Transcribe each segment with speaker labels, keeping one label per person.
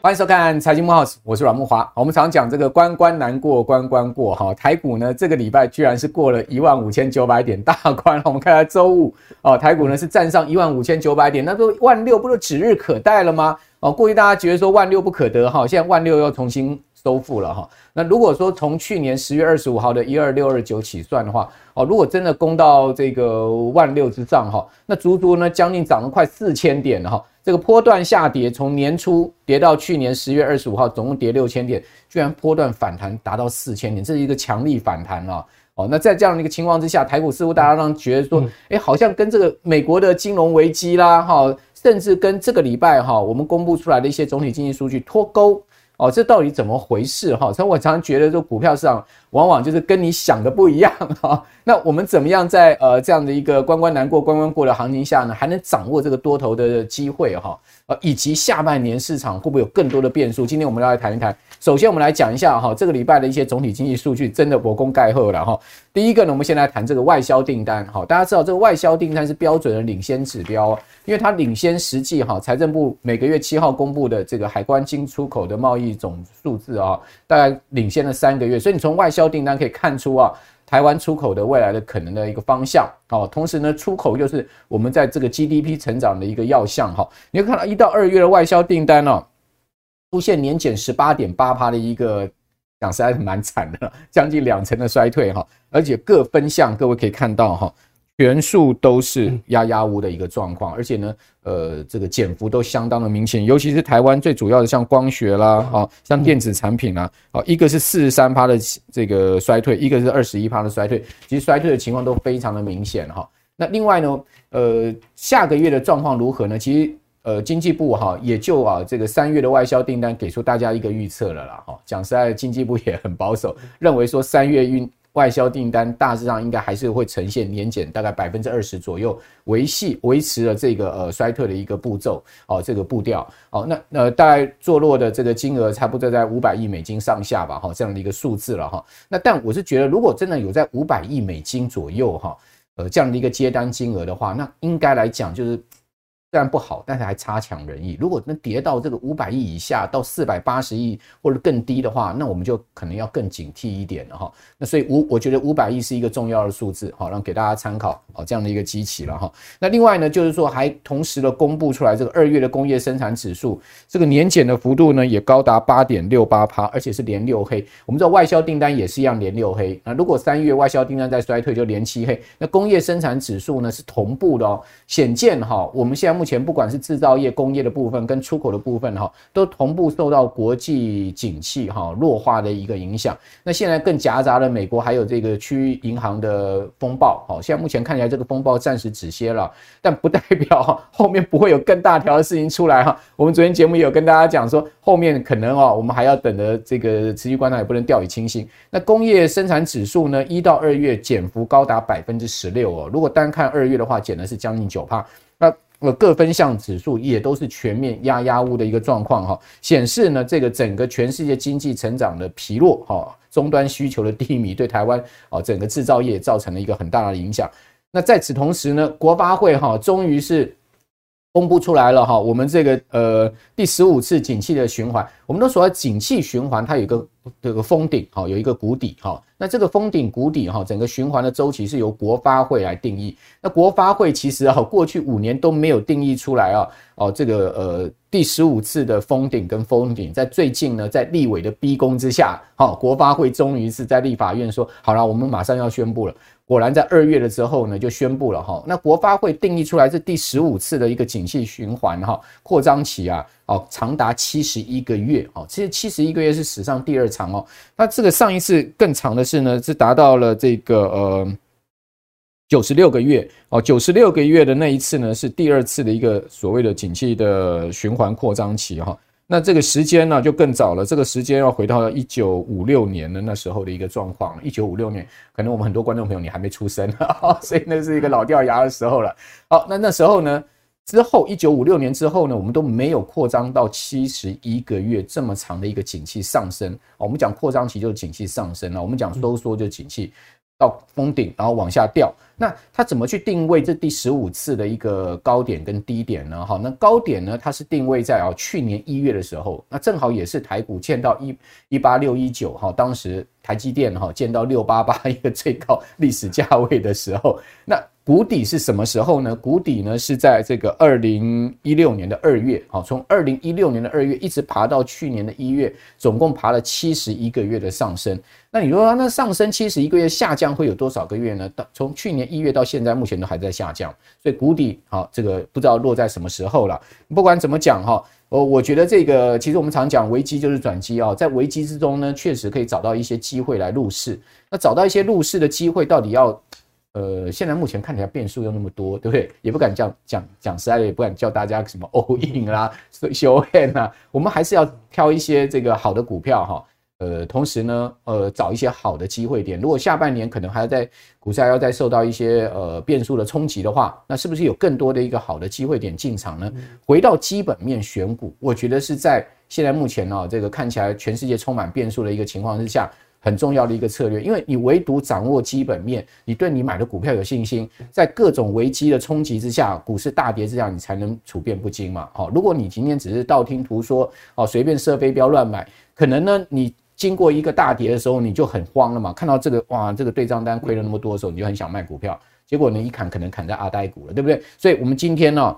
Speaker 1: 欢迎收看财经慕 House，我是阮木华。我们常讲这个关关难过关关过哈，台股呢这个礼拜居然是过了一万五千九百点大关。我们看到周五哦，台股呢是站上一万五千九百点，那都万六不都指日可待了吗？哦，过去大家觉得说万六不可得哈，现在万六又重新收复了哈。那如果说从去年十月二十五号的一二六二九起算的话，哦，如果真的攻到这个万六之上哈，那足足呢将近涨了快四千点了哈。这个波段下跌，从年初跌到去年十月二十五号，总共跌六千点，居然波段反弹达到四千点，这是一个强力反弹啊！哦，那在这样的一个情况之下，台股似乎大家让觉得说，哎，好像跟这个美国的金融危机啦，哈，甚至跟这个礼拜哈，我们公布出来的一些总体经济数据脱钩。哦，这到底怎么回事哈？所以我常常觉得，说股票市场往往就是跟你想的不一样哈。那我们怎么样在呃这样的一个关关难过关关过的行情下呢，还能掌握这个多头的机会哈？呃，以及下半年市场会不会有更多的变数？今天我们要来谈一谈。首先，我们来讲一下哈，这个礼拜的一些总体经济数据真的无功盖贺了哈。第一个呢，我们先来谈这个外销订单哈。大家知道这个外销订单是标准的领先指标，因为它领先实际哈。财政部每个月七号公布的这个海关进出口的贸易总数字啊，大概领先了三个月，所以你从外销订单可以看出啊。台湾出口的未来的可能的一个方向，哦，同时呢，出口又是我们在这个 GDP 成长的一个要项，哈，你会看到一到二月的外销订单哦，出现年减十八点八趴的一个，讲实在是蛮惨的，将近两成的衰退，哈，而且各分项各位可以看到，哈。全数都是压压乌的一个状况，而且呢，呃，这个减幅都相当的明显，尤其是台湾最主要的像光学啦，啊，像电子产品啦，啊，一个是四十三趴的这个衰退，一个是二十一趴的衰退，其实衰退的情况都非常的明显哈。那另外呢，呃，下个月的状况如何呢？其实，呃，经济部哈也就啊这个三月的外销订单给出大家一个预测了啦，哈，讲实在，经济部也很保守，认为说三月运。外销订单大致上应该还是会呈现年减大概百分之二十左右，维系维持了这个呃衰退的一个步骤哦，这个步调哦，那呃大概坐落的这个金额差不多在五百亿美金上下吧哈，这样的一个数字了哈。那但我是觉得，如果真的有在五百亿美金左右哈，呃这样的一个接单金额的话，那应该来讲就是。虽然不好，但是还差强人意。如果能跌到这个五百亿以下，到四百八十亿或者更低的话，那我们就可能要更警惕一点了哈。那所以五，我觉得五百亿是一个重要的数字，好，让给大家参考哦，这样的一个基期了哈。那另外呢，就是说还同时的公布出来这个二月的工业生产指数，这个年减的幅度呢也高达八点六八趴，而且是连六黑。我们知道外销订单也是一样连六黑。那如果三月外销订单在衰退，就连七黑。那工业生产指数呢是同步的哦，显见哈，我们现在目目前不管是制造业、工业的部分跟出口的部分哈，都同步受到国际景气哈弱化的一个影响。那现在更夹杂了美国还有这个区域银行的风暴。好，现在目前看起来这个风暴暂时止歇了，但不代表后面不会有更大条的事情出来哈。我们昨天节目也有跟大家讲说，后面可能哦，我们还要等着这个持续观察，也不能掉以轻心。那工业生产指数呢，一到二月减幅高达百分之十六哦。如果单看二月的话，减的是将近九趴。那呃，各分项指数也都是全面压压乌的一个状况哈，显示呢这个整个全世界经济成长的疲弱哈，终端需求的低迷对台湾啊整个制造业造成了一个很大的影响。那在此同时呢，国发会哈终于是公布出来了哈，我们这个呃第十五次景气的循环，我们都说景气循环它有一个这个峰顶哈，有一个谷底哈。那这个封顶谷底哈，整个循环的周期是由国发会来定义。那国发会其实啊，过去五年都没有定义出来啊。哦，这个呃第十五次的封顶跟封顶，在最近呢，在立委的逼宫之下，好，国发会终于是在立法院说好了，我们马上要宣布了。果然在二月的时候呢，就宣布了哈。那国发会定义出来是第十五次的一个景气循环哈，扩张期啊。哦，长达七十一个月哦，其实七十一个月是史上第二长哦。那这个上一次更长的是呢，是达到了这个呃九十六个月哦，九十六个月的那一次呢，是第二次的一个所谓的景气的循环扩张期哈。那这个时间呢就更早了，这个时间要回到一九五六年的那时候的一个状况。一九五六年，可能我们很多观众朋友你还没出生，所以那是一个老掉牙的时候了。好，那那时候呢？之后，一九五六年之后呢，我们都没有扩张到七十一个月这么长的一个景气上升。我们讲扩张期就是景气上升了，我们讲收缩就是景气到封顶，然后往下掉。那它怎么去定位这第十五次的一个高点跟低点呢？哈，那高点呢，它是定位在啊去年一月的时候，那正好也是台股见到一一八六一九哈，当时台积电哈见到六八八一个最高历史价位的时候，那。谷底是什么时候呢？谷底呢是在这个二零一六年的二月，好，从二零一六年的二月一直爬到去年的一月，总共爬了七十一个月的上升。那你说那上升七十一个月，下降会有多少个月呢？到从去年一月到现在，目前都还在下降。所以谷底好，这个不知道落在什么时候了。不管怎么讲哈，我我觉得这个其实我们常讲危机就是转机啊，在危机之中呢，确实可以找到一些机会来入市。那找到一些入市的机会，到底要？呃，现在目前看起来变数又那么多，对不对？也不敢讲讲讲实在的，也不敢叫大家什么 all in 啦、show hand 啊。我们还是要挑一些这个好的股票哈。呃，同时呢，呃，找一些好的机会点。如果下半年可能还要在股市还要再受到一些呃变数的冲击的话，那是不是有更多的一个好的机会点进场呢？回到基本面选股，我觉得是在现在目前呢、哦，这个看起来全世界充满变数的一个情况之下。很重要的一个策略，因为你唯独掌握基本面，你对你买的股票有信心，在各种危机的冲击之下，股市大跌之下，你才能处变不惊嘛。好，如果你今天只是道听途说，哦，随便射飞镖乱买，可能呢，你经过一个大跌的时候，你就很慌了嘛。看到这个哇，这个对账单亏了那么多的时候，你就很想卖股票，结果呢一砍，可能砍在阿呆股了，对不对？所以，我们今天呢。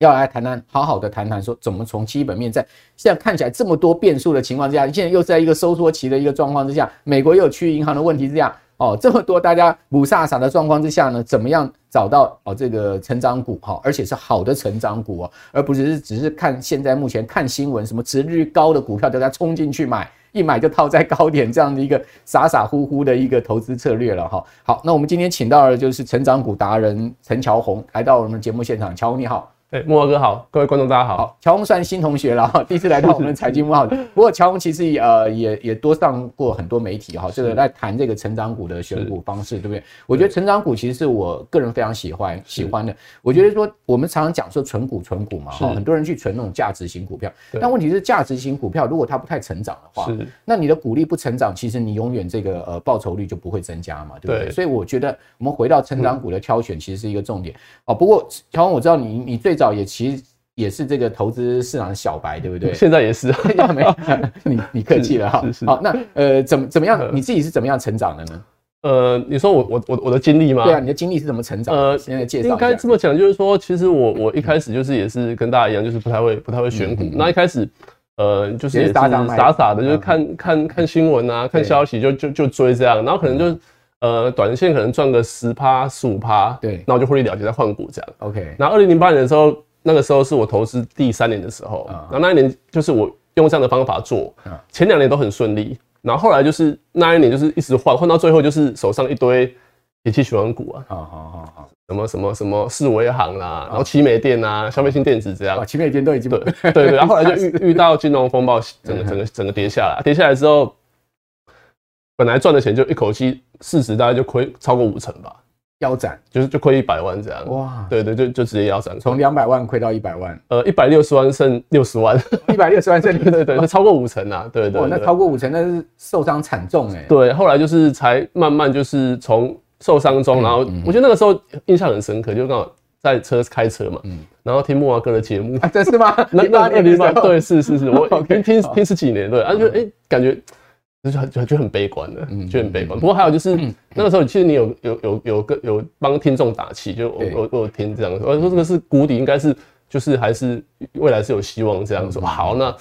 Speaker 1: 要来谈谈，好好的谈谈，说怎么从基本面，在现在看起来这么多变数的情况之下，现在又在一个收缩期的一个状况之下，美国又有区域银行的问题之下，哦，这么多大家雾煞煞的状况之下呢，怎么样找到哦这个成长股哈，而且是好的成长股哦，而不只是只是看现在目前看新闻，什么值率高的股票大家冲进去买，一买就套在高点这样的一个傻傻乎乎的一个投资策略了哈。好，那我们今天请到的就是成长股达人陈乔红来到我们节目现场，乔红你好。
Speaker 2: 哎，慕驊哥好，各位观众大家好。好，
Speaker 1: 乔红算新同学了哈，第一次来到我们财经幕后。不过乔红其实呃也也多上过很多媒体哈，这个来谈这个成长股的选股方式，对不对？我觉得成长股其实是我个人非常喜欢喜欢的。我觉得说我们常常讲说存股存股嘛，哈，很多人去存那种价值型股票，但问题是价值型股票如果它不太成长的话，那你的股利不成长，其实你永远这个呃报酬率就不会增加嘛，对不对？所以我觉得我们回到成长股的挑选，其实是一个重点。哦，不过乔红，我知道你你最早也其实。也是这个投资市场的小白，对不对？
Speaker 2: 现在也是，
Speaker 1: 没有，你你客气了哈。好，那呃，怎么怎么样？你自己是怎么样成长的呢？
Speaker 2: 呃，你说我我我我的经历吗？
Speaker 1: 对啊，你的经历是怎么成长？呃，现在介绍。应该
Speaker 2: 这么讲，就是说，其实我我一开始就是也是跟大家一样，就是不太会不太会选股。那一开始，呃，就是傻傻的，就是看看看新闻啊，看消息就就就追这样，然后可能就呃，短线可能赚个十趴十五趴，对，那我就获利了结再换股这样。OK，那二零零八年的时候。那个时候是我投资第三年的时候，然后那一年就是我用这样的方法做，前两年都很顺利，然后后来就是那一年就是一直换，换到最后就是手上一堆景气循环股啊，好好好好，什么什么什么四维行啦，然后奇美电啊，消费性电子这样，
Speaker 1: 奇美电都已经
Speaker 2: 对对对，然后后来就遇遇到金融风暴，整个整个整个跌下来，跌下来之后，本来赚的钱就一口气市值大概就亏超过五成吧。
Speaker 1: 腰斩。
Speaker 2: 就是就亏一百万这样。哇，对对，就就直接腰斩，
Speaker 1: 从两百万亏到一百万，
Speaker 2: 呃，一百六十万剩六十万，
Speaker 1: 一百六十万剩 对对对，
Speaker 2: 就超过五成啊，对对，
Speaker 1: 那超过五成那是受伤惨重哎，
Speaker 2: 对，后来就是才慢慢就是从受伤中，然后我觉得那个时候印象很深刻，就刚好在车开车嘛，嗯，然后听木华哥的节目，啊
Speaker 1: 真是吗？
Speaker 2: 那那那地方对，是是是，我 听听听十几年，对，啊，就哎感觉。就是很就就很悲观的，就很悲观。不过还有就是那个时候，其实你有有有有个有帮听众打气，就我我我有听这样说，我说这个是谷底，应该是就是还是未来是有希望这样说。好，那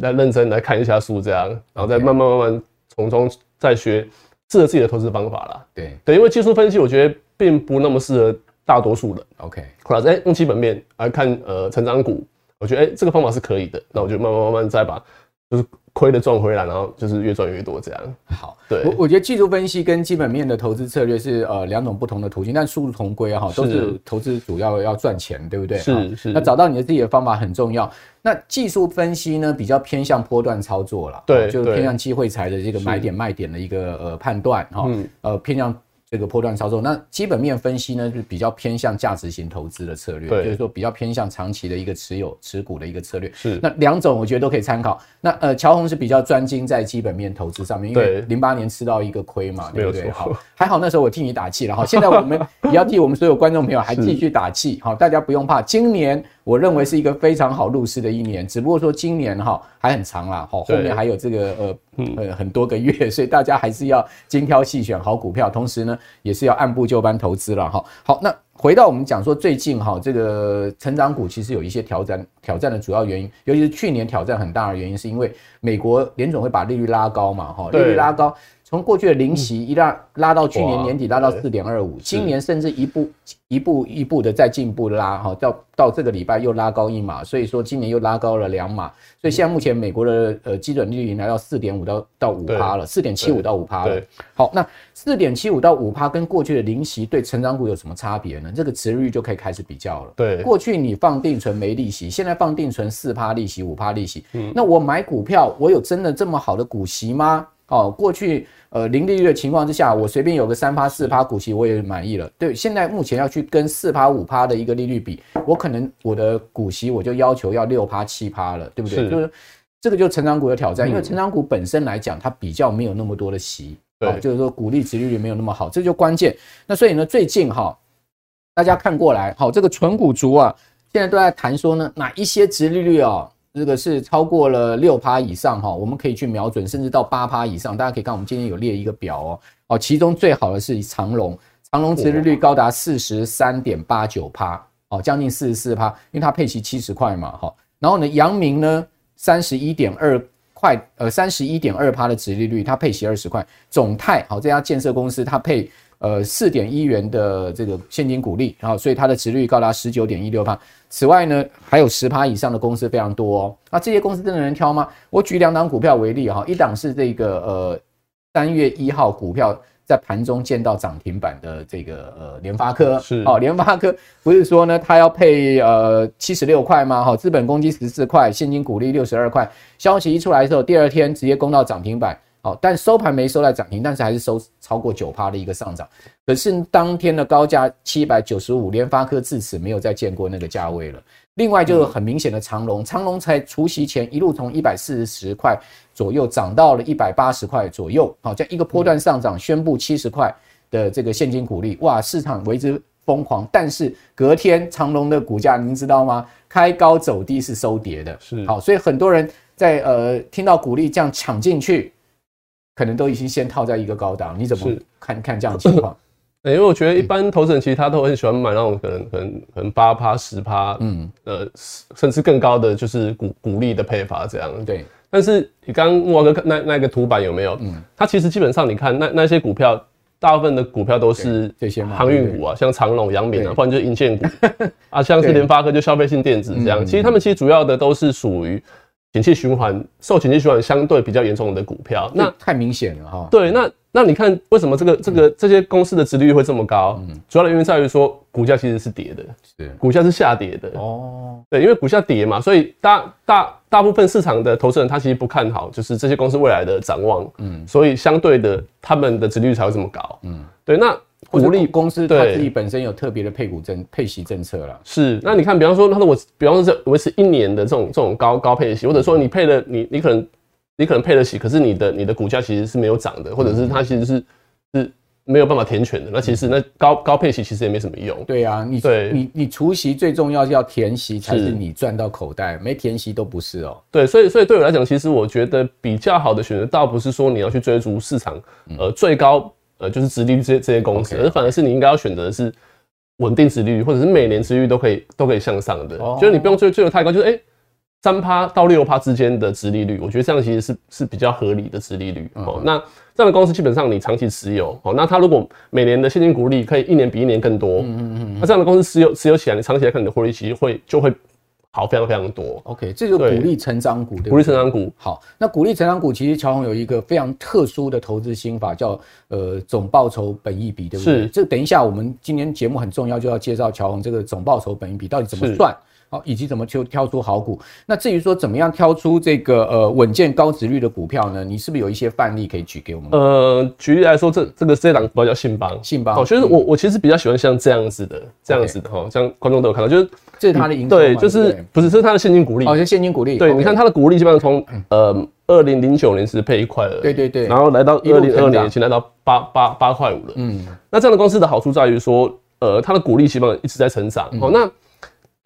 Speaker 2: 来认真来看一下书这样，然后再慢慢慢慢从中再学适合自己的投资方法啦。对对，因为技术分析我觉得并不那么适合大多数人。OK，后来再用基本面来看呃成长股，我觉得哎这个方法是可以的。那我就慢慢慢慢再把就是。亏的赚回来，然后就是越赚越多这样。
Speaker 1: 好，对我我觉得技术分析跟基本面的投资策略是呃两种不同的途径，但殊途同归哈，都是投资主要要赚钱，对不对？是是。那找到你的自己的方法很重要。那技术分析呢，比较偏向波段操作了，对，就是偏向机会财的这个买点卖点的一个呃判断哈，呃偏向这个波段操作，那基本面分析呢，就比较偏向价值型投资的策略，
Speaker 2: 对，
Speaker 1: 就是说比较偏向长期的一个持有持股的一个策略。
Speaker 2: 是，
Speaker 1: 那两种我觉得都可以参考。那呃，乔宏是比较专精在基本面投资上面，因为零八年吃到一个亏嘛，对不对？好，还好那时候我替你打气了哈。现在我们 也要替我们所有观众朋友还继续打气，好，大家不用怕，今年。我认为是一个非常好入市的一年，只不过说今年哈还很长啦，好后面还有这个呃呃很多个月，所以大家还是要精挑细选好股票，同时呢也是要按部就班投资了哈。好，那回到我们讲说最近哈这个成长股其实有一些挑战，挑战的主要原因，尤其是去年挑战很大的原因，是因为美国联总会把利率拉高嘛，哈，利率拉高。从过去的零息一拉拉到去年年底拉到四点二五，今年甚至一步一步一步的在进步拉哈，到到这个礼拜又拉高一码，所以说今年又拉高了两码，所以现在目前美国的呃基准利率已经来到四点五到到五趴了，四点七五到五趴了。好，那四点七五到五趴跟过去的零息对成长股有什么差别呢？这个殖利率就可以开始比较了。对，过去你放定存没利息，现在放定存四趴利息五趴利息，嗯，那我买股票我有真的这么好的股息吗？哦，过去呃零利率的情况之下，我随便有个三趴四趴股息，我也满意了。对，现在目前要去跟四趴五趴的一个利率比，我可能我的股息我就要求要六趴七趴了，对不对？是就是这个就是成长股的挑战，因为成长股本身来讲，它比较没有那么多的息，对、哦，就是说股利值利率没有那么好，这就关键。那所以呢，最近哈、哦，大家看过来，好、哦，这个纯股族啊，现在都在谈说呢，哪一些值利率啊、哦？这个是超过了六趴以上哈，我们可以去瞄准，甚至到八趴以上。大家可以看，我们今天有列一个表哦哦，其中最好的是长荣，长荣殖利率高达四十三点八九趴哦，将近四十四趴，因为它配息七十块嘛哈。然后呢，阳明呢三十一点二块，呃三十一点二趴的殖利率，它配息二十块。总泰好这家建设公司，它配。呃，四点一元的这个现金股利，然后所以它的值率高达十九点一六趴。此外呢，还有十趴以上的公司非常多哦。那这些公司真的能挑吗？我举两档股票为例哈，一档是这个呃三月一号股票在盘中见到涨停板的这个呃联发科是哦，联发科不是说呢它要配呃七十六块吗？哈，资本公积十四块，现金股利六十二块。消息一出来的时候，第二天直接攻到涨停板。好，但收盘没收在涨停，但是还是收超过九趴的一个上涨。可是当天的高价七百九十五，联发科自此没有再见过那个价位了。另外就是很明显的长荣，长荣才除夕前一路从一百四十块左右涨到了一百八十块左右，好，这样一个波段上涨，宣布七十块的这个现金股利，哇，市场为之疯狂。但是隔天长荣的股价您知道吗？开高走低是收跌的，是好，所以很多人在呃听到股利这样抢进去。可能都已经先套在一个高档，你怎么看看这样的情况？
Speaker 2: 因为我觉得一般投资人其实他都很喜欢买那种可能可能可能八趴十趴，嗯呃甚至更高的就是股股利的配法这样。对，但是你刚刚木华哥看那那个图板有没有？嗯，它其实基本上你看那那些股票，大部分的股票都是这些航运股啊，像长隆、阳明啊，不然就是银建股 啊，像是联发科就消费性电子这样。其实他们其实主要的都是属于。景气循环受景气循环相对比较严重的股票，那
Speaker 1: 太明显了哈。
Speaker 2: 对，那那你看为什么这个这个这些公司的殖利率会这么高？嗯，主要的原因在于说股价其实是跌的，是股价是下跌的哦。对，因为股价跌嘛，所以大大大部分市场的投资人他其实不看好，就是这些公司未来的展望。嗯，所以相对的他们的殖利率才会这么高。嗯，对，那。
Speaker 1: 股利公司它自己本身有特别的配股政配息政策了。
Speaker 2: 是，那你看，比方说，他说我，比方说维持一年的这种这种高高配息，或者说你配了，你你可能你可能配得起，可是你的你的股价其实是没有涨的，或者是它其实是是没有办法填权的。那其实那高高配息其实也没什么用。
Speaker 1: 对啊，你对你你除息最重要是要填息才是你赚到口袋，没填息都不是哦。
Speaker 2: 对，所以所以对我来讲，其实我觉得比较好的选择，倒不是说你要去追逐市场呃最高。呃，就是殖利率这些这些公司而反而是你应该要选择的是稳定殖利率，或者是每年殖利率都可以都可以向上的，哦、就是你不用追追求太高，就是诶三趴到六趴之间的殖利率，我觉得这样其实是是比较合理的殖利率。哦、嗯，那这样的公司基本上你长期持有，哦，那它如果每年的现金股利可以一年比一年更多，嗯嗯嗯，那这样的公司持有持有起来，你长期来看你的获利其实会就会。好，非常非常多。
Speaker 1: OK，这就是股利成长股，对，对，
Speaker 2: 股利成长股。
Speaker 1: 好，那鼓励成长股其实乔宏有一个非常特殊的投资心法，叫呃总报酬本益比，对不对？是。这等一下我们今天节目很重要，就要介绍乔宏这个总报酬本益比到底怎么算。好，以及怎么挑挑出好股。那至于说怎么样挑出这个呃稳健高值率的股票呢？你是不是有一些范例可以举给我们？
Speaker 2: 呃，举例来说，这这个这档股叫信邦，
Speaker 1: 信邦。
Speaker 2: 哦，其实我我其实比较喜欢像这样子的，这样子的哈，像观众都有看到，就是
Speaker 1: 这是它的营收
Speaker 2: 对，就是不是这是它的现金股利，
Speaker 1: 哦，是现金股利。
Speaker 2: 对，你看它的股利基本上从呃二零零九年是配一块了，
Speaker 1: 对对对，
Speaker 2: 然后来到二零二二年已经来到八八八块五了。嗯，那这样的公司的好处在于说，呃，它的股利基本上一直在成长。哦，那。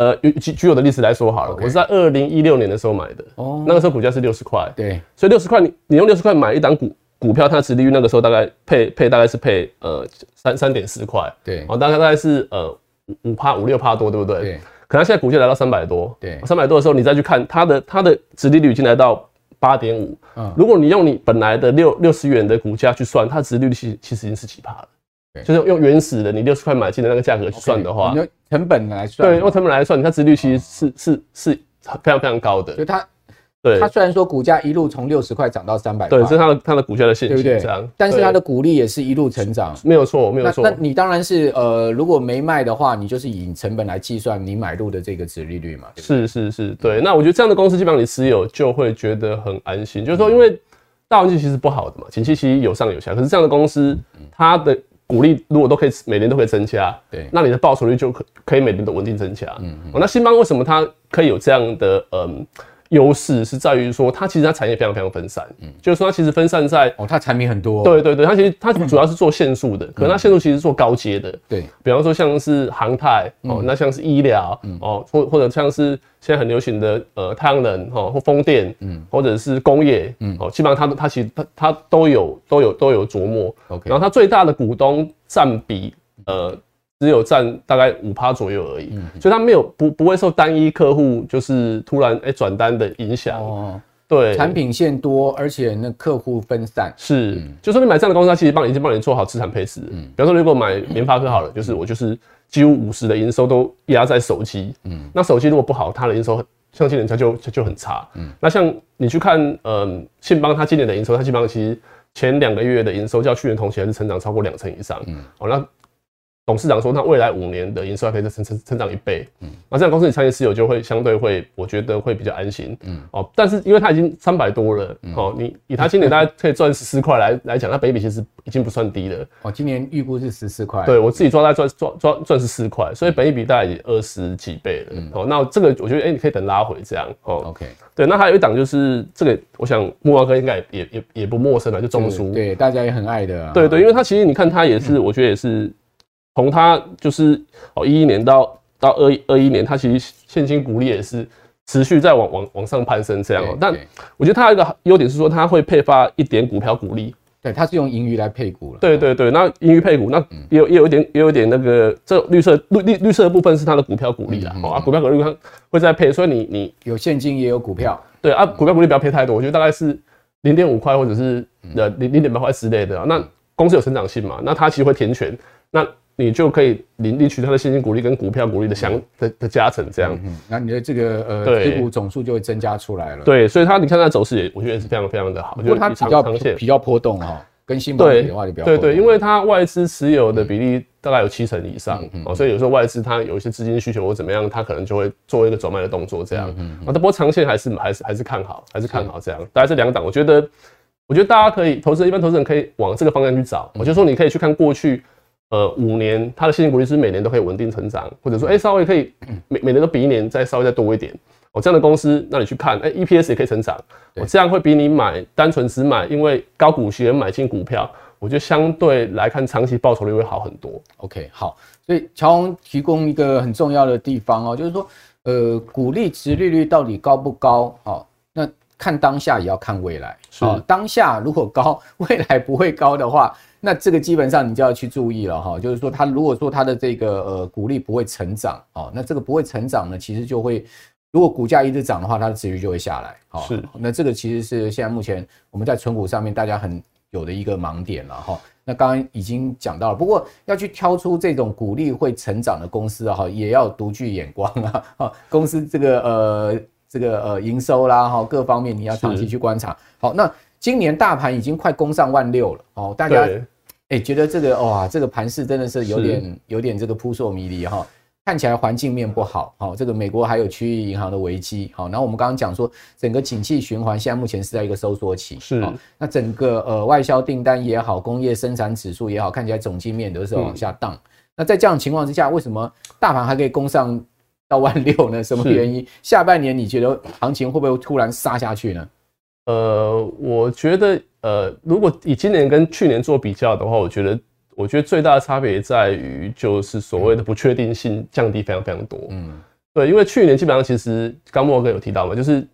Speaker 2: 呃，举举我的例子来说好了，我是在二零一六年的时候买的，哦，那个时候股价是六十块，对，所以六十块你你用六十块买一档股股票，它的殖利率那个时候大概配配大概是配呃三三点四块，对，哦，大概大概是呃五五趴五六趴多，对不对？对，可它现在股价来到三百多，对，三百多的时候你再去看它的它的殖利率已经来到八点五，嗯，如果你用你本来的六六十元的股价去算，它殖利率其实其实已经是几趴了。就是用原始的你六十块买进的那个价格去算的话，
Speaker 1: 用成本来算，
Speaker 2: 对，用成本来算，你看殖率其实是是是非常非常高的。
Speaker 1: 就它，对，它虽然说股价一路从六十块涨到三百块，对，
Speaker 2: 这是它的它的股价的现形，对不对？
Speaker 1: 但是它的股利也是一路成长，
Speaker 2: 没有错，没有错。
Speaker 1: 那你当然是呃，如果没卖的话，你就是以成本来计算你买入的这个值利率嘛。
Speaker 2: 是是是，对。那我觉得这样的公司基本上你持有就会觉得很安心，就是说因为大环境其实不好的嘛，景气其实有上有下，可是这样的公司它的。股利如果都可以每年都可以增加，对，那你的报酬率就可可以每年都稳定增加。嗯，嗯，那新邦为什么它可以有这样的嗯？优势是在于说，它其实它产业非常非常分散，嗯，就是说它其实分散在
Speaker 1: 哦，它产品很多，
Speaker 2: 对对对，它其实它主要是做线束的，可能它线束其实是做高阶的，对，比方说像是航太哦，那像是医疗哦，或或者像是现在很流行的呃太阳能哦或风电，嗯，或者是工业，嗯，哦，基本上它它其实它它都有都有都有琢磨，OK，然后它最大的股东占比呃。只有占大概五趴左右而已，嗯、所以它没有不不会受单一客户就是突然哎转单的影响。哦，对，
Speaker 1: 产品线多，而且那客户分散，
Speaker 2: 是，嗯、就说你买这样的公司，它其实帮已经帮你做好资产配置。嗯，比方说如果买联发科好了，就是我就是几乎五十的营收都压在手机。嗯，那手机如果不好，它的营收像今年它就就就很差。嗯，那像你去看，嗯、呃，信邦它今年的营收，它基本上其实前两个月的营收较去年同期还是成长超过两成以上。嗯，哦那。董事长说，那未来五年的营收还可以再成成成长一倍。嗯，那这样公司你长期持有就会相对会，我觉得会比较安心。嗯，哦，但是因为它已经三百多了，哦，你以它今年大概可以赚十四块来来讲，它本益比其实已经不算低了。
Speaker 1: 哦，今年预估是十四块。
Speaker 2: 对，我自己抓在赚赚赚赚十四块，所以本益比大概已经二十几倍了。哦，那这个我觉得，哎，你可以等拉回这样。哦，OK。对，那还有一档就是这个，我想慕驊哥应该也也也不陌生了，就中书。
Speaker 1: 对，大家也很爱的。
Speaker 2: 对对，因为它其实你看它也是，我觉得也是。从它就是哦一一年到到二二一年，它其实现金股利也是持续在往往往上攀升这样哦。但我觉得它有一个优点是说，它会配发一点股票股利。
Speaker 1: 对，它是用盈余来配股了。
Speaker 2: 对对对，那盈余配股，那也有也有一点也有一点那个这绿色绿绿绿色的部分是它的股票股利啦。哦啊，股票股利它会再配，所以你你
Speaker 1: 有现金也有股票。
Speaker 2: 对啊，股票股利不要配太多，我觉得大概是零点五块或者是呃零零点八块之类的。那公司有成长性嘛？那它其实会填权那。你就可以领领取它的现金股利跟股票股利的相的的加成，这样，
Speaker 1: 那你的这个呃持股总数就会增加出来了。
Speaker 2: 对，所以它你看它走势也，我觉得也是非常非常的好。
Speaker 1: 不过它比较比较波动哈，跟信邦比的话就比较。
Speaker 2: 对对，因为它外资持有的比例大概有七成以上哦，所以有时候外资它有一些资金需求或怎么样，它可能就会做一个转卖的动作这样。嗯，啊，不过长线还是还是还是看好，还是看好这样。大概这两档，我觉得我觉得大家可以投资，一般投资人可以往这个方向去找。我就说你可以去看过去。呃，五年它的现金股利是每年都可以稳定成长，或者说，哎、欸，稍微可以每每年都比一年再稍微再多一点。哦，这样的公司，那你去看，哎、欸、，EPS 也可以成长，我这样会比你买单纯只买因为高股息而买进股票，我觉得相对来看长期报酬率会好很多。
Speaker 1: OK，好，所以乔宏提供一个很重要的地方哦，就是说，呃，股利值利率到底高不高？哦，那看当下也要看未来。是、哦，当下如果高，未来不会高的话。那这个基本上你就要去注意了哈，就是说它如果说它的这个呃股利不会成长哦，那这个不会成长呢，其实就会如果股价一直涨的话，它的殖利率就会下来。是，那这个其实是现在目前我们在存股上面大家很有的一个盲点了哈。那刚刚已经讲到了，不过要去挑出这种股利会成长的公司哈，也要独具眼光啊哈。公司这个呃这个呃营收啦哈各方面你要长期去观察。好，那今年大盘已经快攻上万六了哦，大家。哎，觉得这个哇，这个盘势真的是有点是有点这个扑朔迷离哈。看起来环境面不好，好，这个美国还有区域银行的危机，好，然后我们刚刚讲说整个景气循环现在目前是在一个收缩期，
Speaker 2: 是，
Speaker 1: 那整个呃外销订单也好，工业生产指数也好，看起来总经面都是往下荡。那在这样情况之下，为什么大盘还可以攻上到万六呢？什么原因？下半年你觉得行情会不会突然杀下去呢？
Speaker 2: 呃，我觉得呃，如果以今年跟去年做比较的话，我觉得。我觉得最大的差别在于，就是所谓的不确定性降低非常非常多。嗯，对，因为去年基本上其实刚莫哥有提到嘛，就是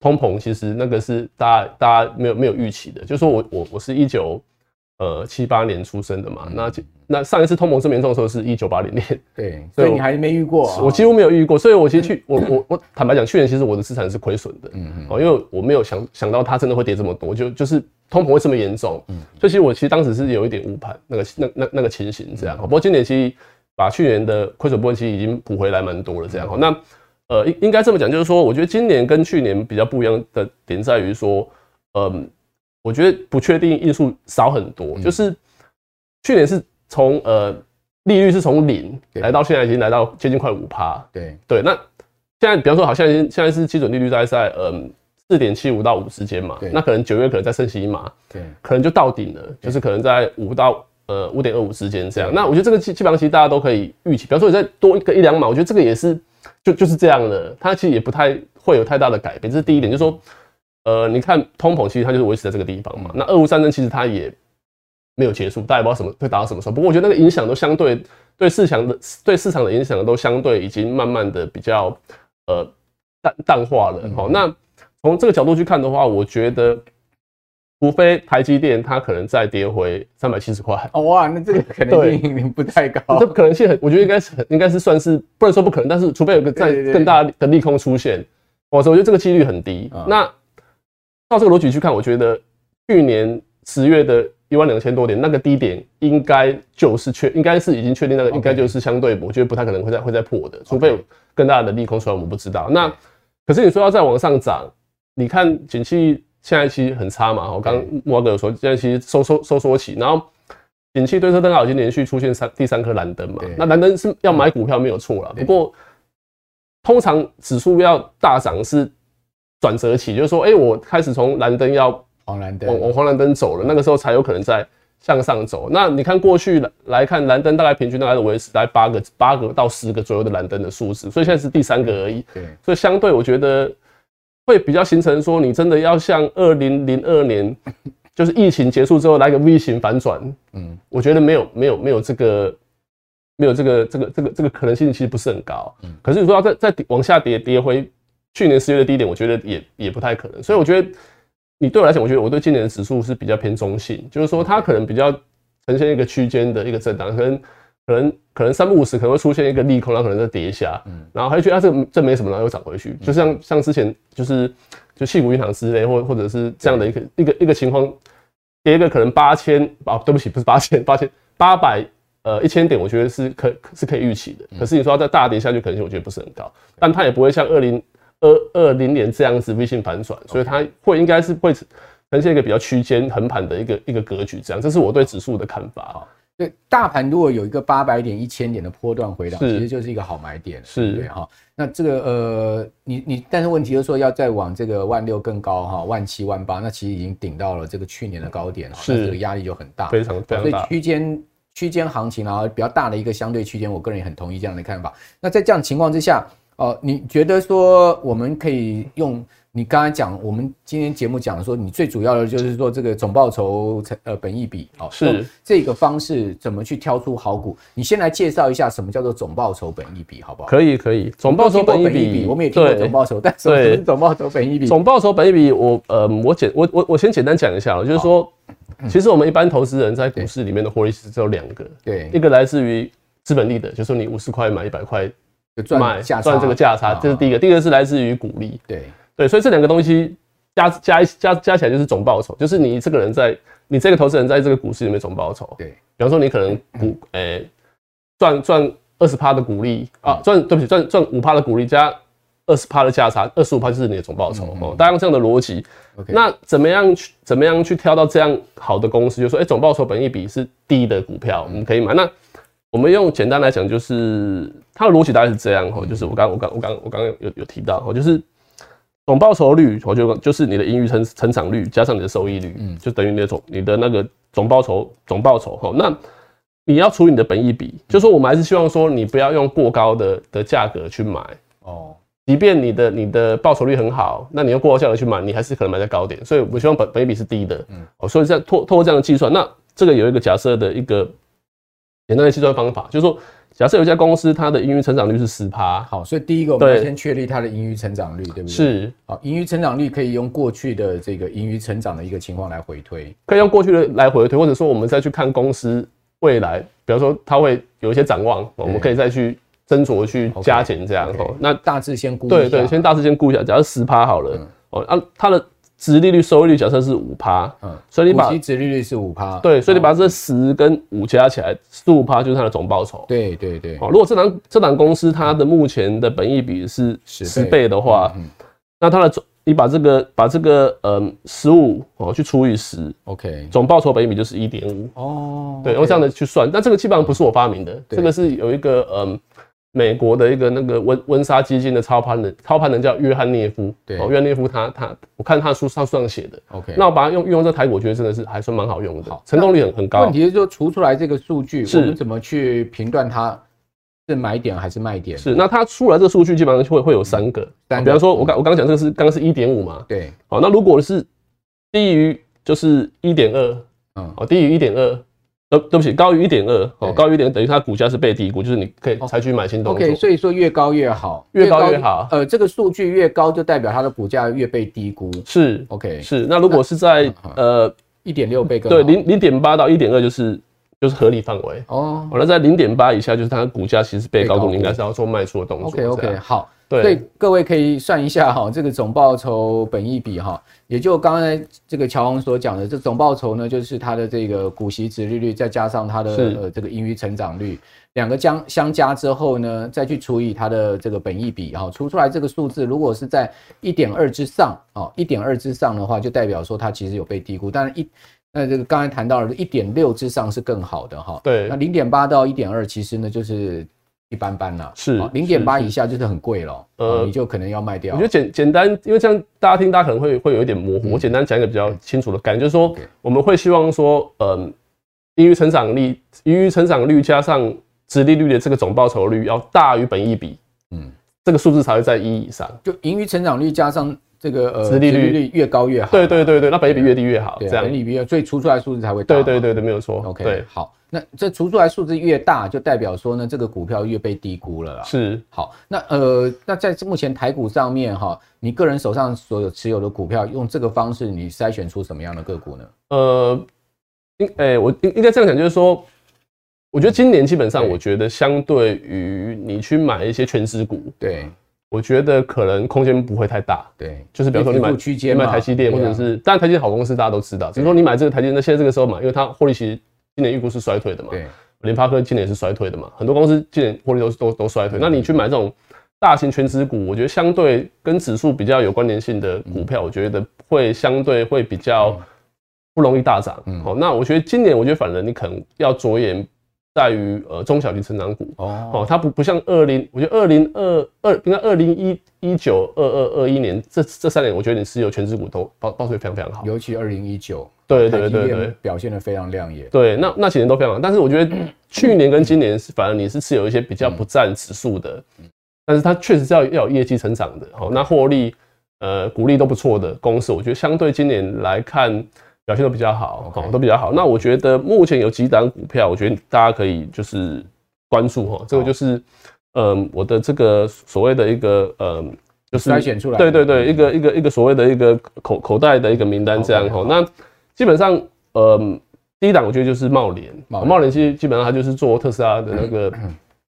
Speaker 2: 通膨其实那个是大家大家没有没有预期的。就是说我我我是一九呃七八年出生的嘛，那那上一次通膨这么严重的时候是一九八零年。
Speaker 1: 对，所以你还没遇过，
Speaker 2: 我几乎没有遇过。所以我其实去我我我坦白讲，去年其实我的资产是亏损的。嗯嗯，哦，因为我没有想想到它真的会跌这么多，就就是。通膨会这么严重，嗯，所以其实我其实当时是有一点误判那个那那那个情形这样，不过今年其实把去年的亏损部分其实已经补回来蛮多了这样哈。那呃应应该这么讲，就是说我觉得今年跟去年比较不一样的点在于说，嗯，我觉得不确定因素少很多，就是去年是从呃利率是从零来到现在已经来到接近快五趴，对对。那现在比方说好像现在是基准利率大概在嗯。四点七五到五之间嘛，那可能九月可能再升息一码，对，可能就到顶了，就是可能在五到呃五点二五之间这样。那我觉得这个基基本上其实大家都可以预期，比方说你再多一个一两码，我觉得这个也是就就是这样的，它其实也不太会有太大的改变。这是第一点，就是说，呃，你看通膨其实它就是维持在这个地方嘛。那俄乌战争其实它也没有结束，大家也不知道什么会打到什么时候。不过我觉得那个影响都相对对市场的对市场的影响都相对已经慢慢的比较呃淡淡化了。好，那。从这个角度去看的话，我觉得，除非台积电它可能再跌回三百七十块，
Speaker 1: 哦哇，那这个可能性不太高，
Speaker 2: 这可能性很，我觉得应该是很，应该是算是不能说不可能，但是除非有个再更大的利空出现，我说我觉得这个几率很低。那照这个逻辑去看，我觉得去年十月的一万两千多点那个低点，应该就是确，应该是已经确定那个应该就是相对，我觉得不太可能会再会再破的，除非有更大的利空出来，我们不知道。那可是你说要再往上涨？你看，景气现在其实很差嘛。我刚刚慕驊哥有说，现在其实收收收缩起，然后景气对策灯号已经连续出现三第三颗蓝灯嘛。那蓝灯是要买股票没有错了。不过通常指数要大涨是转折期，就是说，哎，我开始从蓝灯要黄蓝灯往往黄蓝灯走了，那个时候才有可能再向上走。那你看过去来看，蓝灯大概平均大概是维持在八个八个到十个左右的蓝灯的数字，所以现在是第三个而已。对，所以相对我觉得。会比较形成说，你真的要像二零零二年，就是疫情结束之后来个 V 型反转，嗯，我觉得没有没有没有这个没有这个这个这个这个可能性其实不是很高，嗯，可是你说要再再往下跌跌回去年十月的低点，我觉得也也不太可能，所以我觉得你对我来讲，我觉得我对今年的指数是比较偏中性，就是说它可能比较呈现一个区间的一个震荡，可能。可能可能三不五十可能会出现一个利空，然后可能再跌一下，嗯，然后还觉得啊这这没什么，然后又涨回去，就像像之前就是就矽谷银行之类，或或者是这样的一个一个一个情况，跌一个可能八千啊，对不起，不是八千八千八百呃一千点，我觉得是可是可以预期的。可是你说要再大跌下去，可能性我觉得不是很高，但它也不会像二零二二零年这样子 V 型反转，所以它会应该是会呈现一个比较区间横盘的一个一个格局，这样，这是我对指数的看法啊。
Speaker 1: 对，大盘如果有一个八百点、一千点的波段回档，其实就是一个好买点，是对哈。那这个呃，你你，但是问题就是说要再往这个万六更高哈，万七万八，那其实已经顶到了这个去年的高点，是那这个压力就很大，
Speaker 2: 非常非常大。
Speaker 1: 所以区间区间行情啊，比较大的一个相对区间，我个人也很同意这样的看法。那在这样情况之下，哦、呃，你觉得说我们可以用？你刚才讲，我们今天节目讲说，你最主要的就是说这个总报酬呃本益比哦，是这个方式怎么去挑出好股？你先来介绍一下什么叫做总报酬本益比，好不好？
Speaker 2: 可以可以，总报酬本益比，
Speaker 1: 我们也听过总报酬，但是总报酬本益比？
Speaker 2: 总报酬本益比，我呃，我简我我我先简单讲一下，就是说，其实我们一般投资人在股市里面的获利是只有两个，对，一个来自于资本利得，就是说你五十块买一百块卖赚这个价差，这是第一个，第二个是来自于股利，对。对，所以这两个东西加加加加起来就是总报酬，就是你这个人在你这个投资人在这个股市里面总报酬。对，比方说你可能股诶赚赚二十趴的股利啊，赚对不起赚赚五趴的股利加二十趴的价差，二十五趴就是你的总报酬哦。大家用这样的逻辑，那怎么样去怎么样去挑到这样好的公司？就是说，哎，总报酬本益比是低的股票，我们可以买。那我们用简单来讲，就是它的逻辑大概是这样哈，就是我刚我刚我刚我刚刚有有提到哈，就是总报酬率，我就就是你的盈余成成长率加上你的收益率，嗯，就等于你的总你的那个总报酬总报酬哈。那你要除以你的本益比，就是说我们还是希望说你不要用过高的的价格去买哦，即便你的你的报酬率很好，那你用过高价格去买，你还是可能买在高点，所以我希望本本益比是低的，嗯，哦，所以在透透过这样的计算，那这个有一个假设的一个。简单的计算方法就是说，假设有一家公司，它的盈余成长率是十趴，
Speaker 1: 好，所以第一个我们要先确立它的盈余成长率，对不对？
Speaker 2: 是，
Speaker 1: 好，盈余成长率可以用过去的这个盈余成长的一个情况来回推，
Speaker 2: 可以用过去的来回推，或者说我们再去看公司未来，比方说它会有一些展望，我们可以再去斟酌去加减这样哦。Okay, okay, 那
Speaker 1: 大致先估，
Speaker 2: 对对，先大致先估一下，假设十趴好了，哦、嗯，啊，它的。殖利率、收益率假设是五趴，嗯，所以你把
Speaker 1: 股息殖利率是五趴，
Speaker 2: 对，所以你把这十跟五加起来，十五趴就是它的总报酬。
Speaker 1: 对对对，
Speaker 2: 哦，如果这档这档公司它的目前的本益比是十倍。的话，嗯，那它的总你把这个把这个嗯十五哦去除以十
Speaker 1: ，OK，
Speaker 2: 总报酬本益比就是一点五。哦，对，用这样的去算，但这个基本上不是我发明的，这个是有一个嗯。美国的一个那个温温莎基金的操盘人，操盘人叫约翰涅夫。对，约翰涅夫他他，我看他书上书上写的。OK，那我把它用用这台股，我觉得真的是还算蛮好用的，好，成功率很很高。
Speaker 1: 问题是说，除出来这个数据，我们怎么去评断它是买点还是卖点？
Speaker 2: 是，那它出来这个数据基本上会会有三个。比方说，我刚我刚刚讲这个是刚刚是一点五嘛？
Speaker 1: 对。
Speaker 2: 好，那如果是低于就是一点二，嗯，哦，低于一点二。呃，对不起，高于一点二哦，高于一点等于它股价是被低估，就是你可以采取买新动作。
Speaker 1: OK，所以说越高越好，
Speaker 2: 越高越好。
Speaker 1: 呃，这个数据越高，就代表它的股价越被低估。
Speaker 2: 是
Speaker 1: OK，
Speaker 2: 是。那如果是在呃
Speaker 1: 一点六倍更
Speaker 2: 对零零点八到一点二就是就是合理范围哦。完了在零点八以下，就是它的股价其实被高估，你应该是要做卖出的动作。
Speaker 1: OK OK，好。对，所以各位可以算一下哈，这个总报酬本益比哈，也就刚才这个乔红所讲的，这总报酬呢，就是它的这个股息值利率，再加上它的呃这个盈余成长率，两个将相加之后呢，再去除以它的这个本益比哈，除出来这个数字，如果是在一点二之上啊，一点二之上的话，就代表说它其实有被低估，但是一那这个刚才谈到了一点六之上是更好的哈，
Speaker 2: 对，
Speaker 1: 那零点八到一点二其实呢就是。一般般啦，
Speaker 2: 是
Speaker 1: 零点八以下就是很贵了，呃，你就可能要卖掉。
Speaker 2: 我觉得简简单，因为这样大家听，大家可能会会有一点模糊。我简单讲一个比较清楚的概念，就是说我们会希望说，嗯，盈余成长率，盈余成长率加上殖利率的这个总报酬率要大于本益比，嗯，这个数字才会在一以上。
Speaker 1: 就盈余成长率加上这个呃殖利率越高越好。
Speaker 2: 对对对对，那本益比越低越好，这样
Speaker 1: 本益比越，所以除出来数字才会大。
Speaker 2: 对对对对，没有错。
Speaker 1: OK，对，好。那这除出来数字越大，就代表说呢，这个股票越被低估了啦。
Speaker 2: 是，
Speaker 1: 好，那呃，那在目前台股上面哈，你个人手上所有持有的股票，用这个方式，你筛选出什么样的个股呢？
Speaker 2: 呃，应，哎，我应应该这样讲，就是说，我觉得今年基本上，我觉得相对于你去买一些全值股，
Speaker 1: 对，
Speaker 2: 我觉得可能空间不会太大。
Speaker 1: 对，
Speaker 2: 就是比方说你买区间，买台积电，或者是，当然台积电好公司大家都知道，只是说你买这个台积电，那现在这个时候买，因为它获利其实。今年预估是衰退的嘛？对，联发科今年也是衰退的嘛？很多公司今年获利都都都衰退。那你去买这种大型全值股，我觉得相对跟指数比较有关联性的股票，我觉得会相对会比较不容易大涨。好，那我觉得今年，我觉得反而你可能要着眼在于呃中小型成长股哦，它不不像二零，我觉得二零二二应该二零一一九二二二一年这这三年，我觉得你持有全值股都报报酬非常非常好，
Speaker 1: 尤其二零一九。
Speaker 2: 对对对对，
Speaker 1: 表现得非常亮眼。
Speaker 2: 对，那那几年都非常好，但是我觉得去年跟今年是，反而你是持有一些比较不占指数的，但是它确实是要要有业绩成长的。好，那获利呃股利都不错的公司，我觉得相对今年来看表现都比较好，好都比较好。那我觉得目前有几档股票，我觉得大家可以就是关注哈，这个就是嗯我的这个所谓的一个嗯就是
Speaker 1: 筛选出来，
Speaker 2: 对对对，一个一个一个所谓的一个口口袋的一个名单这样哈，那。基本上，呃，第一档我觉得就是茂联，茂联其实基本上它就是做特斯拉的那个、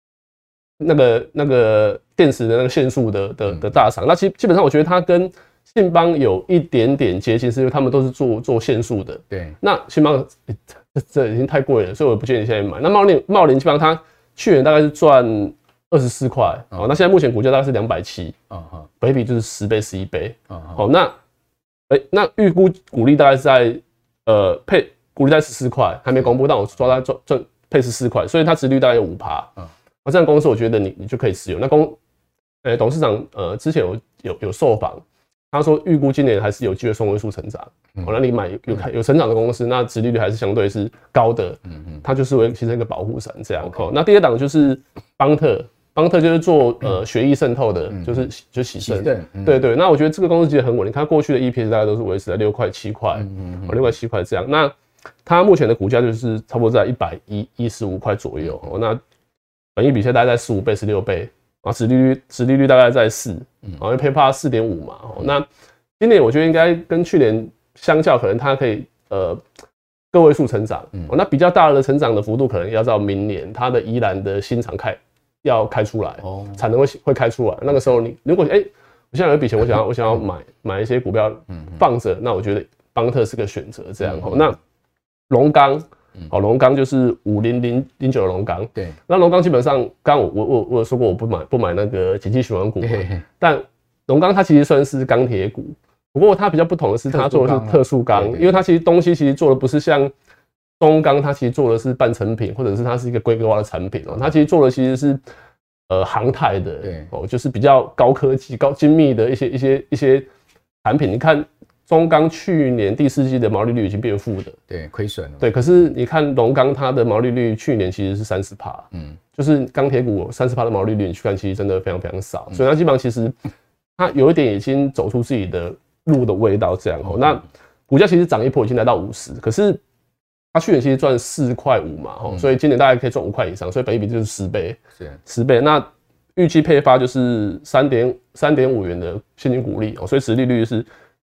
Speaker 2: 那个、那个电池的那个线束的的的大厂。那其基本上我觉得它跟信邦有一点点接近，是因为他们都是做做限速的。对。那信邦这这已经太贵了，所以我不建议现在买。那茂林茂林基本上它去年大概是赚二十四块，哦，那现在目前股价大概是两百七，啊哈，本益比就是十倍十一倍，啊好，那哎那预估股利大概是在。呃，配股利在十四块，还没公布，但我抓它赚赚配十四块，所以它值率大概有五趴。嗯，那这样公司我觉得你你就可以持有。那公，呃，董事长呃之前有有有受访，他说预估今年还是有机会双位数成长。嗯，那你买有开有成长的公司，那殖利率还是相对是高的。嗯嗯，它就是会形成一个保护伞这样。Okay. 那第二档就是邦特。邦特就是做呃血液渗透的，嗯、就是就洗肾，嗯、对，对对。那我觉得这个公司其实很稳，你看过去的 EPS 大概都是维持在六块七块，六块七块这样。那它目前的股价就是差不多在一百一一十五块左右。哦，那本益比现在大概在十五倍、十六倍啊，殖利率殖利率大概在四，然后 PayPal 四点五嘛。哦，那今年我觉得应该跟去年相较，可能它可以呃个位数成长。哦，那比较大的成长的幅度，可能要到明年它的宜兰的新厂开。要开出来，哦，产能会会开出来。那个时候你如果哎、欸，我现在有一笔钱，我想要我想要买买一些股票放着，那我觉得邦特是个选择。这样哦，那龙钢哦，龙钢就是五零零零九的龙钢。对，那龙钢基本上，刚刚我我我我有说过，我不买不买那个景气循环股。但龙钢它其实算是钢铁股，不过它比较不同的是，它做的是特殊钢，因为它其实东西其实做的不是像。东钢它其实做的是半成品，或者是它是一个规格化的产品哦。它其实做的其实是呃航太的，对哦，就是比较高科技、高精密的一些一些一些产品。你看中钢去年第四季的毛利率已经变负的，
Speaker 1: 对，亏损了。
Speaker 2: 对，可是你看龙钢它的毛利率去年其实是三十帕，嗯，就是钢铁股三十帕的毛利率，你去看其实真的非常非常少。所以它基本上其实它有一点已经走出自己的路的味道这样哦。那股价其实涨一波已经来到五十，可是。它去年其实赚四块五嘛，吼，所以今年大概可以赚五块以上，所以本益比就是十倍，是十倍。那预期配发就是三点三点五元的现金股利哦，所以实利率是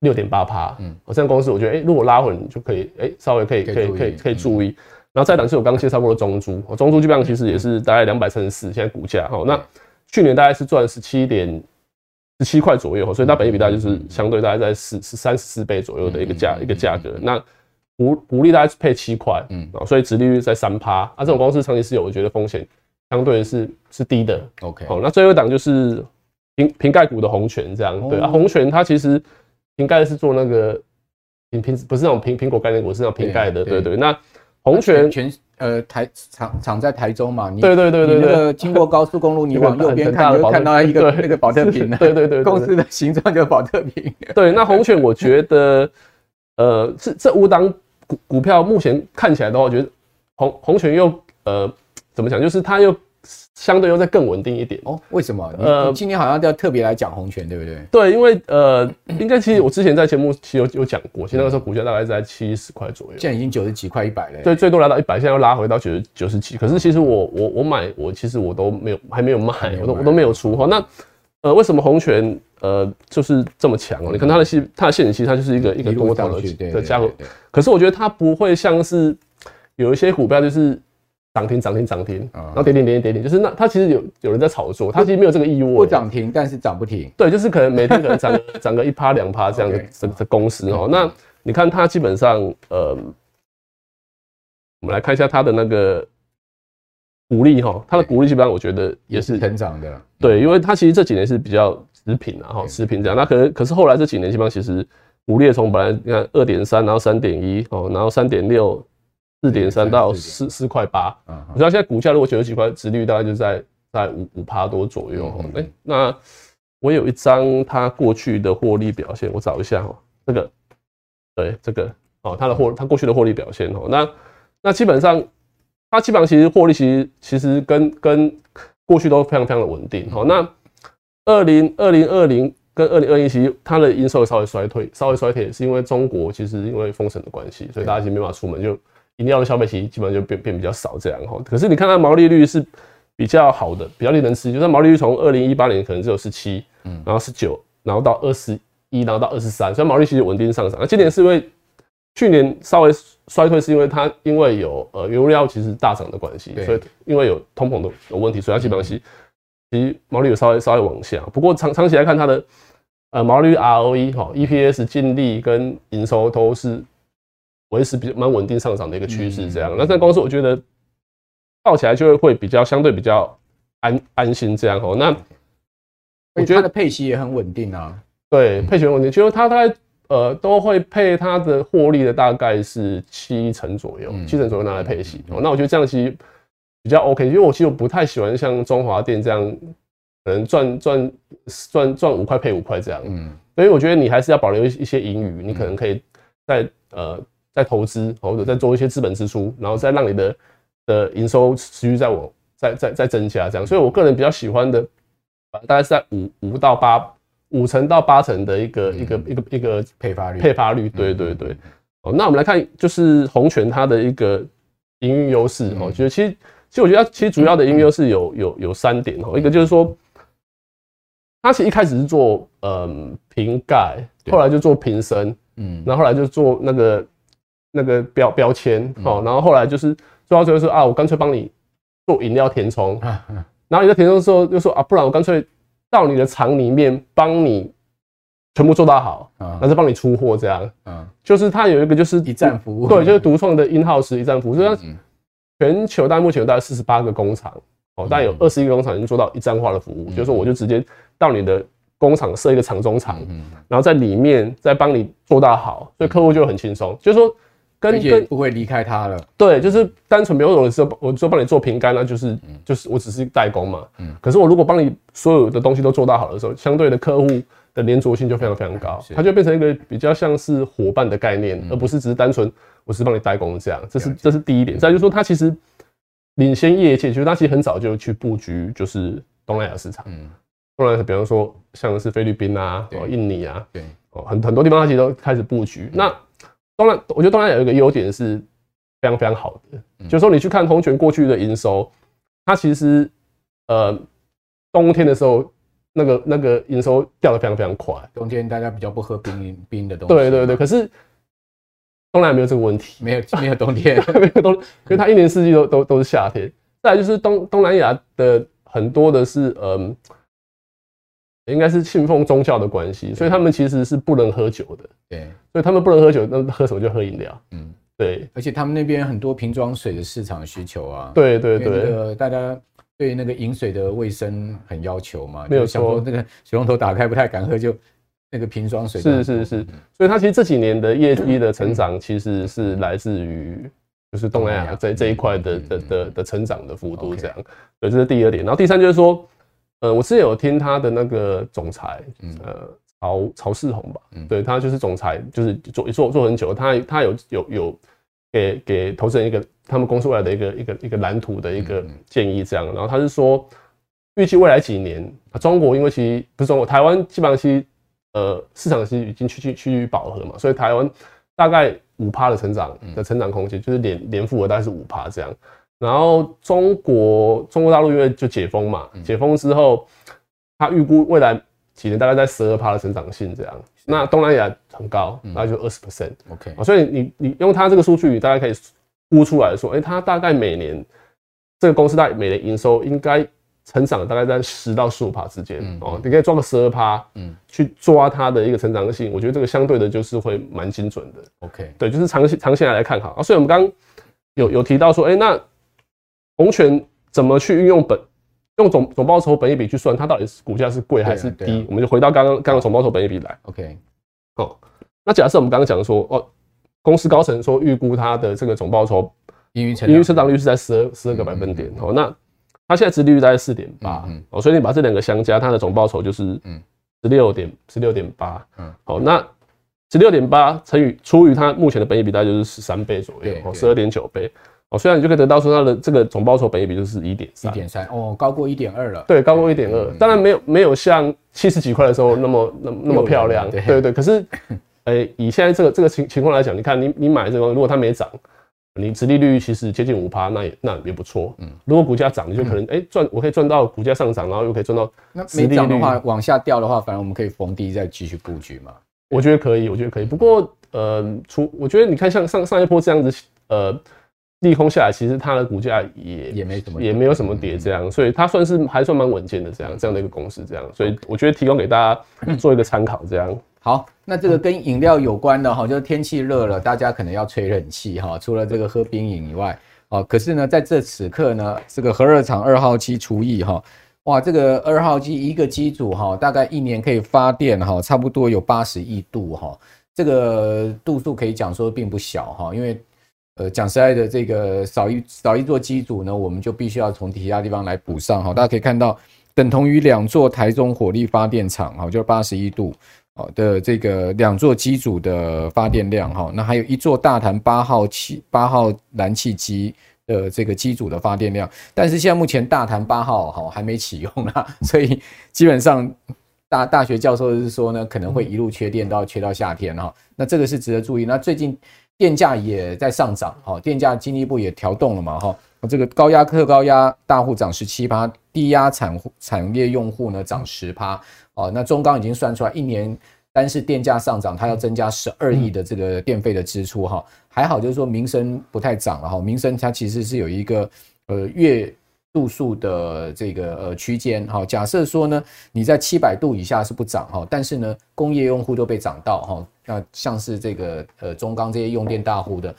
Speaker 2: 六点八趴。嗯，我这样公司我觉得，哎，如果拉回你就可以，哎，稍微可以可以可以可以注意。然后再档是我刚刚介绍过的中租，中租基本上其实也是大概两百三十四，现在股价。哈，那去年大概是赚十七点十七块左右，所以它本益比大概就是相对大概在十十三十四倍左右的一个价一个价格。那股股利大概是配七块，嗯，所以殖利率在三趴，啊，这种公司长期持有，我觉得风险相对是是低的，OK，好，那最后一档就是瓶瓶盖股的红泉这样，对。啊，红泉它其实瓶盖是做那个瓶瓶不是那种苹苹果概念股，是那种瓶盖的，对对，那红泉
Speaker 1: 全呃台厂厂在台中嘛，
Speaker 2: 对对对对对，
Speaker 1: 那个经过高速公路，你往右边看，你会看到一个那个保特瓶，
Speaker 2: 对对对，
Speaker 1: 公司的形状就是保特瓶，
Speaker 2: 对，那红泉我觉得呃这这五档。股股票目前看起来的话，我觉得红红泉又呃怎么讲，就是它又相对又再更稳定一点
Speaker 1: 哦。为什么？呃，今天好像要特别来讲鸿銓，对不对？
Speaker 2: 对，因为呃，应该其实我之前在节目其实有有讲过，其实那个时候股价大概在七十块左右，
Speaker 1: 现在已经九十几块一百了。
Speaker 2: 对，最多来到一百，现在又拉回到九十九十几。可是其实我我我买我其实我都没有还没有卖，我都我都没有出哈。那呃，为什么鸿銓呃就是这么强哦？你看它的系它的线型，它就是一个一个多头的的加可是我觉得它不会像是有一些股票就是涨停涨停涨停，然后跌跌跌跌跌，就是那它其实有有人在炒作，它其实没有这个义务。
Speaker 1: 不涨停，但是涨不停。
Speaker 2: 对，就是可能每天可能涨 涨个一趴两趴这样的这这公司哦。那你看它基本上呃，我们来看一下它的那个。股利哈，它的股利基本上我觉得也是
Speaker 1: 成长的，
Speaker 2: 对，因为它其实这几年是比较持平啊，哈，持平这样。那可能可是后来这几年基本上其实股利从本来你看二点三，然后三点一哦，然后三点六，四点三到四四块八，你知道现在股价如果九十几块，值率大概就在在五五趴多左右哈。哎，那我有一张它过去的获利表现，我找一下哈，这个对这个哦，它的获它过去的获利表现哦，那那基本上。它基本上其实获利其实其实跟跟过去都非常非常的稳定。好，那二零二零二零跟二零二一其实它的营收稍微衰退，稍微衰退是因为中国其实因为封城的关系，所以大家其实没办法出门，就饮料的消费其实基本上就变变比较少这样哈。可是你看它毛利率是比较好的，比较令人吃惊，就是毛利率从二零一八年可能只有十七，嗯，然后十九，然后到二十一，然后到二十三，所以毛利其实稳定上涨。那今年是因为去年稍微衰退，是因为它因为有呃原物料其实大涨的关系，所以因为有通膨的有问题，所以它基本上是其实毛利有稍微稍微往下。不过长长期来看，它的呃毛利率 ROE 哈 EPS 净利跟营收都是维持比较蛮稳定上涨的一个趋势。这样，那在公司我觉得抱起来就会会比较相对比较安安心这样哦。那
Speaker 1: 我觉得它的配息也很稳定啊。
Speaker 2: 对，配息很稳定，就是它大概。呃都会配它的获利的大概是七成左右，七成左右拿来配息。哦，那我觉得这样其实比较 OK，因为我其实我不太喜欢像中华电这样，可能赚赚赚赚五块配五块这样。嗯，所以我觉得你还是要保留一些盈余，你可能可以在呃在投资或者在做一些资本支出，然后再让你的的营收持续在我在在在增加这样。所以我个人比较喜欢的，大概是在五五到八。五成到八成的一个、嗯、一个一个一个
Speaker 1: 配发率，
Speaker 2: 配发率，对对对。哦、嗯，那我们来看，就是红泉它的一个营运优势哦，觉得其实其实我觉得它其实主要的营运优势有有有三点哦，一个就是说，它其实一开始是做嗯瓶盖，后来就做瓶身，嗯，然后后来就做那个那个标标签哦，然后后来就是做到最后说啊，我干脆帮你做饮料填充，然后你在填充的时候就说啊，不然我干脆。到你的厂里面帮你全部做到好，然后再帮你出货这样，嗯，就是它有一个就是
Speaker 1: 一站服务，
Speaker 2: 对，就是独创的 in-house 一站服务，所以它全球大概目前有大概四十八个工厂，哦，大概有二十一个工厂已经做到一站化的服务，就是说我就直接到你的工厂设一个厂中厂，然后在里面再帮你做到好，所以客户就很轻松，就是说。跟跟
Speaker 1: 不会离开他了，
Speaker 2: 对，就是单纯没有的时候我就帮你做平肝，那就是就是我只是代工嘛，嗯，可是我如果帮你所有的东西都做到好的时候，相对的客户的粘着性就非常非常高，它就变成一个比较像是伙伴的概念，而不是只是单纯我是帮你代工这样，这是这是第一点。再就是说，它其实领先业界，就是它其实很早就去布局，就是东南亚市场，嗯，东南亚比方说像是菲律宾啊，哦，印尼啊，对，哦，很很多地方它其实都开始布局，那。当然，我觉得东南亚有一个优点是非常非常好的，嗯、就是说你去看宏全过去的营收，它其实呃冬天的时候那个那个营收掉的非常非常快。
Speaker 1: 冬天大家比较不喝冰冰的东西。
Speaker 2: 对对对，可是东南亚没有这个问题，
Speaker 1: 没有没有冬天，
Speaker 2: 没有冬，因为它一年四季都都都是夏天。再来就是东东南亚的很多的是嗯。应该是信奉宗教的关系，所以他们其实是不能喝酒的。对，所以他们不能喝酒，那喝什么就喝饮料。嗯，对。而
Speaker 1: 且他们那边很多瓶装水的市场需求啊。
Speaker 2: 对对对。
Speaker 1: 那个大家对那个饮水的卫生很要求嘛，没有想说那个水龙头打开不太敢喝，就那个瓶装水。
Speaker 2: 是是是。所以他其实这几年的业绩的成长，其实是来自于就是东南亚在这一块的的的的成长的幅度这样。对，这是第二点。然后第三就是说。呃，我之前有听他的那个总裁，呃，曹曹世宏吧，对，他就是总裁，就是做做做很久，他他有有有给给投资人一个他们公司未来的一个一个一个蓝图的一个建议，这样，然后他是说，预计未来几年，中国因为其实不是中国，台湾基本上其实呃市场其实已经趋趋趋于饱和嘛，所以台湾大概五趴的成长的成长空间，就是年年复合大概是五趴这样。然后中国中国大陆因为就解封嘛，解封之后，他预估未来几年大概在十二趴的成长性这样。那东南亚很高，那就二十 percent。OK，所以你你用它这个数据，你大概可以估出来说，哎，它大概每年这个公司大概每年营收应该成长大概在十到十五趴之间哦。你可以抓个十二趴，嗯，去抓它的一个成长性，我觉得这个相对的就是会蛮精准的。OK，对，就是长期长期来来看好啊。所以我们刚刚有有提到说，哎，那宏全怎么去运用本用总总报酬本益比去算，它到底是股价是贵还是低？啊啊、我们就回到刚刚刚刚总报酬本益比来。OK，好，那假设我们刚刚讲说，哦，公司高层说预估它的这个总报酬盈余成盈余成长率是在十二十二个百分点，哦、嗯嗯，那它现在殖利率大概四点八，哦，所以你把这两个相加，它的总报酬就是嗯十六点十六点八，嗯，好，那十六点八乘以除以它目前的本益比，大概就是十三倍左右，哦，十二点九倍。哦，虽然你就可以得到说它的这个总报酬本益比就是一点三，一点三哦，高过一点二了。对，高过一点二，当然没有没有像七十几块的时候那么那么那么漂亮。对对对，可是，诶，以现在这个这个情情况来讲，你看你你买这个，如果它没涨，你殖利率其实接近五趴，那也那也不错。嗯，如果股价涨，你就可能诶赚，我可以赚到股价上涨，然后又可以赚到。那没涨的话，往下掉的话，反而我们可以逢低再继续布局嘛。我觉得可以，我觉得可以。不过呃，除我觉得你看像上上一波这样子，呃。利空下来，其实它的股价也也没什么，也没有什么跌，这样，所以它算是还算蛮稳健的，这样这样的一个公司，这样，所以我觉得提供给大家 做一个参考，这样。好，那这个跟饮料有关的哈，就是天气热了，大家可能要吹冷气哈，除了这个喝冰饮以外，哦，可是呢，在这此刻呢，这个核热厂二号机除役哈，哇，这个二号机一个机组哈，大概一年可以发电哈，差不多有八十亿度哈。
Speaker 1: 这个度数可以讲说并不小哈，因为呃讲实在的，这个少一少一座机组呢，我们就必须要从其他地方来补上哈。大家可以看到，等同于两座台中火力发电厂哈，就是八十一度的这个两座机组的发电量哈。那还有一座大潭八号气八号燃气机的这个机组的发电量，但是现在目前大潭八号哈还没启用啦，所以基本上。大大学教授是说呢，可能会一路缺电到缺到夏天哈，那这个是值得注意。那最近电价也在上涨哈，电价进一步也调动了嘛哈，这个高压特高压大户涨十七趴，低压产产业用户呢涨十趴哦。那中钢已经算出来，一年单是电价上涨，它要增加十二亿的这个电费的支出哈。还好就是说民生不太涨了哈，民生它其实是有一个呃月。度数的这个呃区间哈，假设说呢，你在七百度以下是不涨哈，但是呢，工业用户都被涨到哈，那像是这个呃中钢这些用电大户的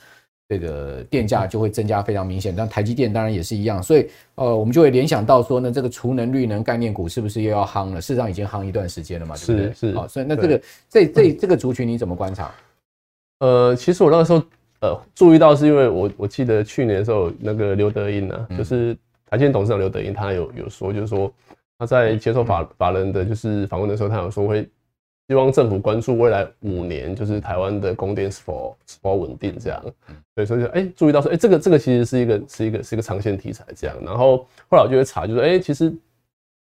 Speaker 1: 这个电价就会增加非常明显，但台积电当然也是一样，所以呃我们就会联想到说呢，这个储能绿能概念股是不是又要夯了？事实上已经夯一段时间了嘛，对不对？
Speaker 2: 是是，
Speaker 1: 好，所以那这个这这这个族群你怎么观察？
Speaker 2: 呃，其实我那个时候呃注意到是因为我我记得去年的时候那个刘德英呢，就是。台积电董事长刘德英，他有有说，就是说他在接受法法人的就是访问的时候，他有说会希望政府关注未来五年，就是台湾的供电是否是否稳定这样。对，所以说哎，注意到说，哎，这个这个其实是一个是一个是一个长线题材这样。然后后来我就会查，就是哎，其实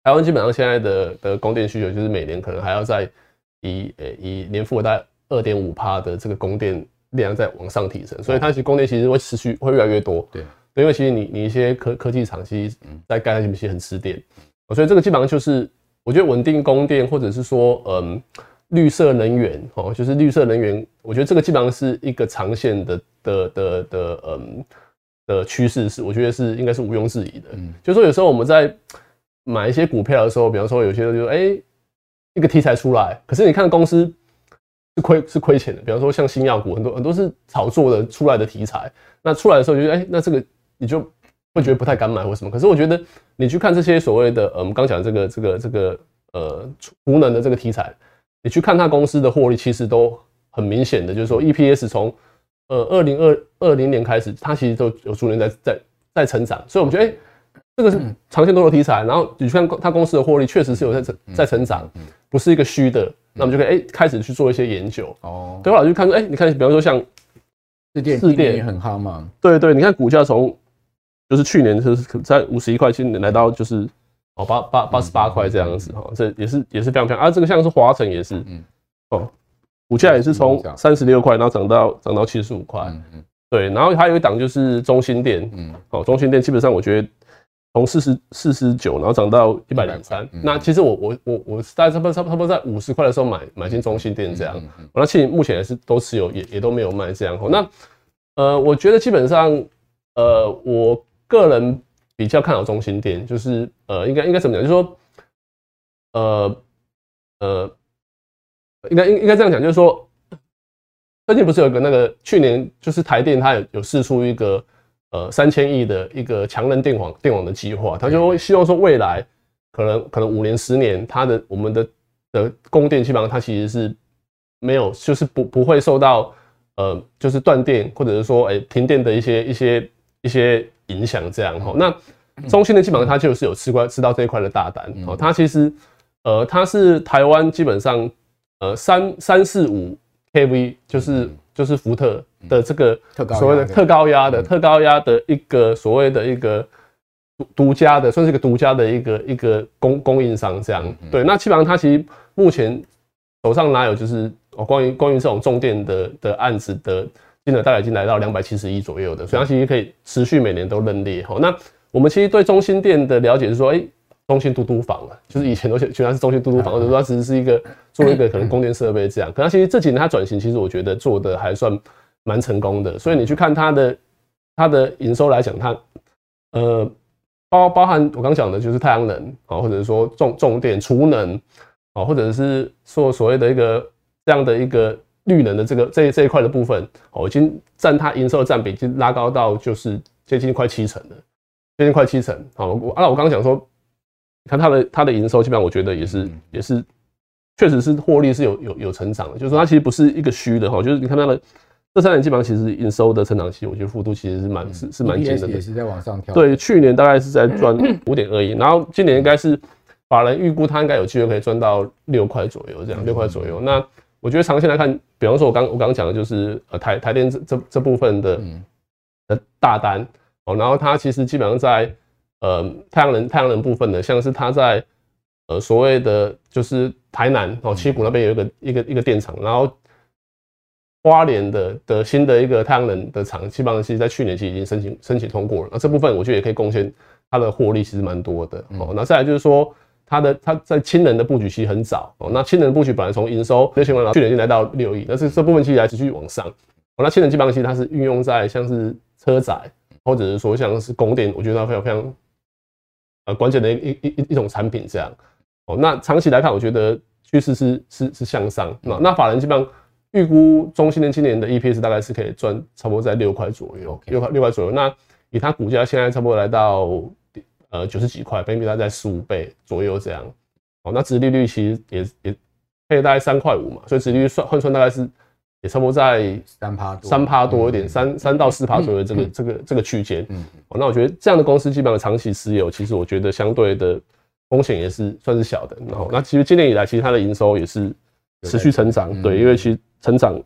Speaker 2: 台湾基本上现在的的供电需求，就是每年可能还要在以呃以年复合大概二点五帕的这个供电量在往上提升，所以它其实供电其实会持续会越来越多。对。因为其实你你一些科科技厂其实在盖那些其实很吃电，所以这个基本上就是我觉得稳定供电或者是说嗯绿色能源哦，就是绿色能源，我觉得这个基本上是一个长线的的的的嗯的趋势，是我觉得是应该是毋庸置疑的。嗯，就是说有时候我们在买一些股票的时候，比方说有些人就说哎一个题材出来，可是你看公司是亏是亏钱的，比方说像新药股很多很多是炒作的出来的题材，那出来的时候就觉得哎那这个。你就会觉得不太敢买或什么，可是我觉得你去看这些所谓的呃，我们刚讲的这个这个这个呃储能的这个题材，你去看它公司的获利，其实都很明显的，就是说 EPS 从呃二零二二零年开始，它其实都有逐年在在在成长，所以我们觉得哎、欸，这个是长线多头题材，然后你去看它公司的获利，确实是有在成在成长，不是一个虚的，那我们就可以哎、欸、开始去做一些研究。哦，对，后来就看说哎、欸，你看比方说像
Speaker 1: 四电，士电也很夯嘛，
Speaker 2: 对，对对，你看股价从就是去年就是在五十一块，今年来到就是哦八八八十八块这样子哈，这也是也是非常漂亮啊。这个像是华城也是，嗯哦，股价也是从三十六块，然后涨到涨到七十五块，嗯嗯，对。然后还有一档就是中心店，嗯哦，中心店基本上我觉得从四十四十九，然后涨到一百零三。那其实我我我我大概差不多差不多在五十块的时候买买进中心店这样，那其实目前也是都持有，也也都没有卖这样。那呃，我觉得基本上呃我。个人比较看好中心店，就是呃，应该应该怎么讲？就是说，呃呃，应该应应该这样讲，就是说，最近不是有个那个去年就是台电它有有试出一个呃三千亿的一个强韧电网电网的计划，它就会希望说未来可能可能五年十年，它的我们的的供电基本上它其实是没有，就是不不会受到呃就是断电或者是说哎、欸、停电的一些一些一些。影响这样哈，那中兴呢基本上它就是有吃过吃到这一块的大单哦，它其实呃它是台湾基本上呃三三四五 kV 就是就是福特的这个所谓的特高压的。特高压的一个所谓的一个独独家的算是一个独家的一个一个供供应商这样。对，那基本上它其实目前手上哪有就是哦关于关于这种重电的的案子的。金额大概已经来到两百七十亿左右的，所以它其实可以持续每年都认列。好，那我们其实对中心电的了解是说，哎，中心嘟嘟房啊，就是以前都觉得它是中心嘟嘟房，或者说它只是一个做一个可能供电设备这样。可它其实这几年它转型，其实我觉得做的还算蛮成功的。所以你去看它的它的营收来讲，它呃包包含我刚讲的就是太阳能啊，或者是说重重电储能啊，或者是说所谓的一个这样的一个。绿能的这个这这一块的部分，哦，已经占它营收的占比，已经拉高到就是接近快七成了，接近快七成。好，我啊，我刚刚讲说，看它的它的营收，基本上我觉得也是也是确实是获利是有有有成长的，就是说它其实不是一个虚的哈，就是你看它的这三年基本上其实营收的成长期，我觉得幅度其实是蛮、嗯、是是蛮惊人的，
Speaker 1: 也是在往上跳。
Speaker 2: 对，去年大概是在赚五点二亿，然后今年应该是法人预估它应该有机会可以赚到六块左右，这样六块左右。那我觉得长线来看，比方说我刚我刚刚讲的就是呃台台电这这这部分的的大单哦，然后它其实基本上在呃太阳能太阳能部分的，像是它在呃所谓的就是台南哦七股那边有一个一个一个电厂，然后花莲的的新的一个太阳能的厂，基本上其实在去年其实已经申请申请通过了，那这部分我觉得也可以贡献它的获利，其实蛮多的哦。那再来就是说。它的它在氢能的布局其实很早哦，那氢能布局本来从营收六千万，去年已经来到六亿，但是这部分其实还持续往上。哦，那氢能基本上其实它是运用在像是车载，或者是说像是供电，我觉得它非常非常呃关键的一一一一种产品这样。哦，那长期来看，我觉得趋势是是是向上。那那法人基本上预估中兴电今年的 EPS 大概是可以赚差不多在六块左右，六块六块左右。那以它股价现在差不多来到。呃，九十几块，本益比大概在十五倍左右这样。哦，那殖利率其实也也配大概三块五嘛，所以殖利率算换算大概是也差不多在三趴多，三趴多一点，三三到四趴左右这个这个这个区间。嗯，哦，那我觉得这样的公司基本上长期持有，其实我觉得相对的风险也是算是小的。然后，那其实今年以来，其实它的营收也是持续成长，对，因为其实成长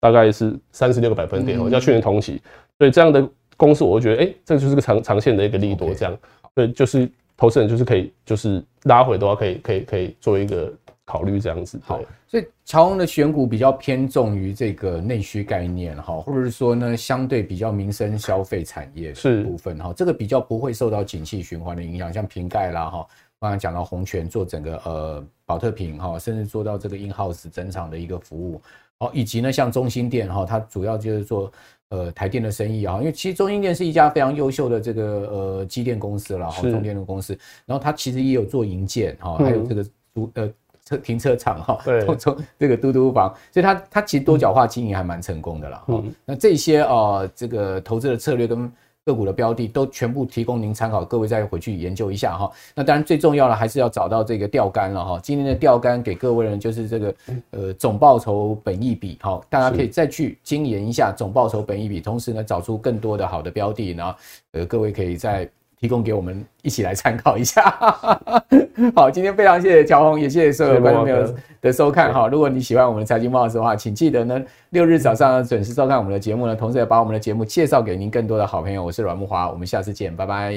Speaker 2: 大概是三十六个百分点哦，较去年同期。所以这样的公司，我会觉得，哎，这就是个长长线的一个利多这样。对，就是投资人就是可以，就是拉回的话，可以可以可以做一个考虑这样子。好，
Speaker 1: 所以乔宏的选股比较偏重于这个内需概念哈，或者是说呢，相对比较民生消费产业是部分哈，这个比较不会受到景气循环的影响，像瓶盖啦哈，刚才讲到红泉做整个呃保特瓶哈，甚至做到这个 in house 整场的一个服务，哦，以及呢像中心店哈，它主要就是做。呃，台电的生意啊，因为其实中兴电是一家非常优秀的这个呃机电公司了哈，中电的公司。然后它其实也有做营建哈，还有这个租呃车停车场哈，对，从这个嘟嘟房，所以它它其实多角化经营还蛮成功的了哈。那这些啊，这个投资的策略跟。个股的标的都全部提供您参考，各位再回去研究一下哈。那当然最重要的还是要找到这个钓竿了哈。今天的钓竿给各位呢就是这个呃总报酬本益比哈，大家可以再去精研一下总报酬本益比，同时呢找出更多的好的标的，然后呃各位可以在。提供给我们一起来参考一下。好，今天非常谢谢乔宏，也谢谢所有观众朋友的收看哈。如果你喜欢我们的财经慕 House 的话，请记得呢六日早上准时收看我们的节目呢，同时也把我们的节目介绍给您更多的好朋友。我是阮木华，我们下次见，拜拜。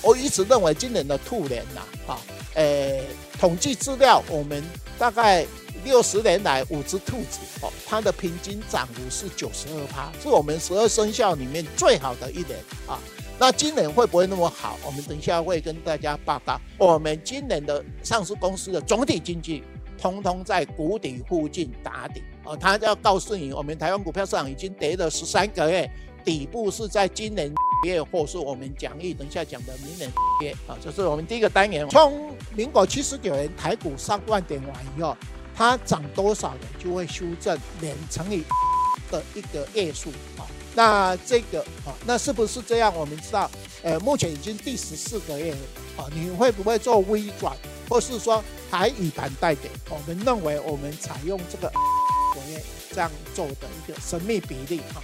Speaker 3: 我一直认为今年的兔年呐，哈，诶，统计资料我们大概。六十年来，五只兔子哦，它的平均涨幅是九十二趴，是我们十二生肖里面最好的一年啊。那今年会不会那么好？我们等一下会跟大家报告。我们今年的上市公司的总体经济，通通在谷底附近打底哦。他要告诉你，我们台湾股票市场已经跌了十三个月，底部是在今年月，或是我们讲义等下讲的明年月啊。这是我们第一个单元。从民国七十九年台股上万点完以后。它涨多少，呢就会修正年乘以 的一个月数啊。那这个啊，那是不是这样？我们知道，呃，目前已经第十四个月了啊。你会不会做微转，或是说还以盘带点？我们认为，我们采用这个 这样做的一个神秘比例啊。